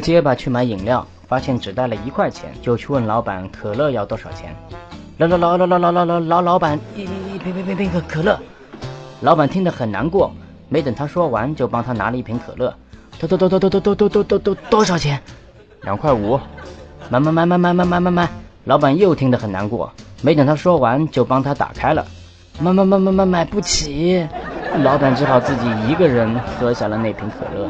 结巴去买饮料，发现只带了一块钱，就去问老板可乐要多少钱。老老老老老老老老老老板，一一一瓶瓶瓶瓶可可乐。老板听得很难过，没等他说完，就帮他拿了一瓶可乐。多多多多多多多多多多多多少钱？两块五。买买买买买买买买买。老板又听得很难过，没等他说完，就帮他打开了。买买买买买买不起。老板只好自己一个人喝下了那瓶可乐。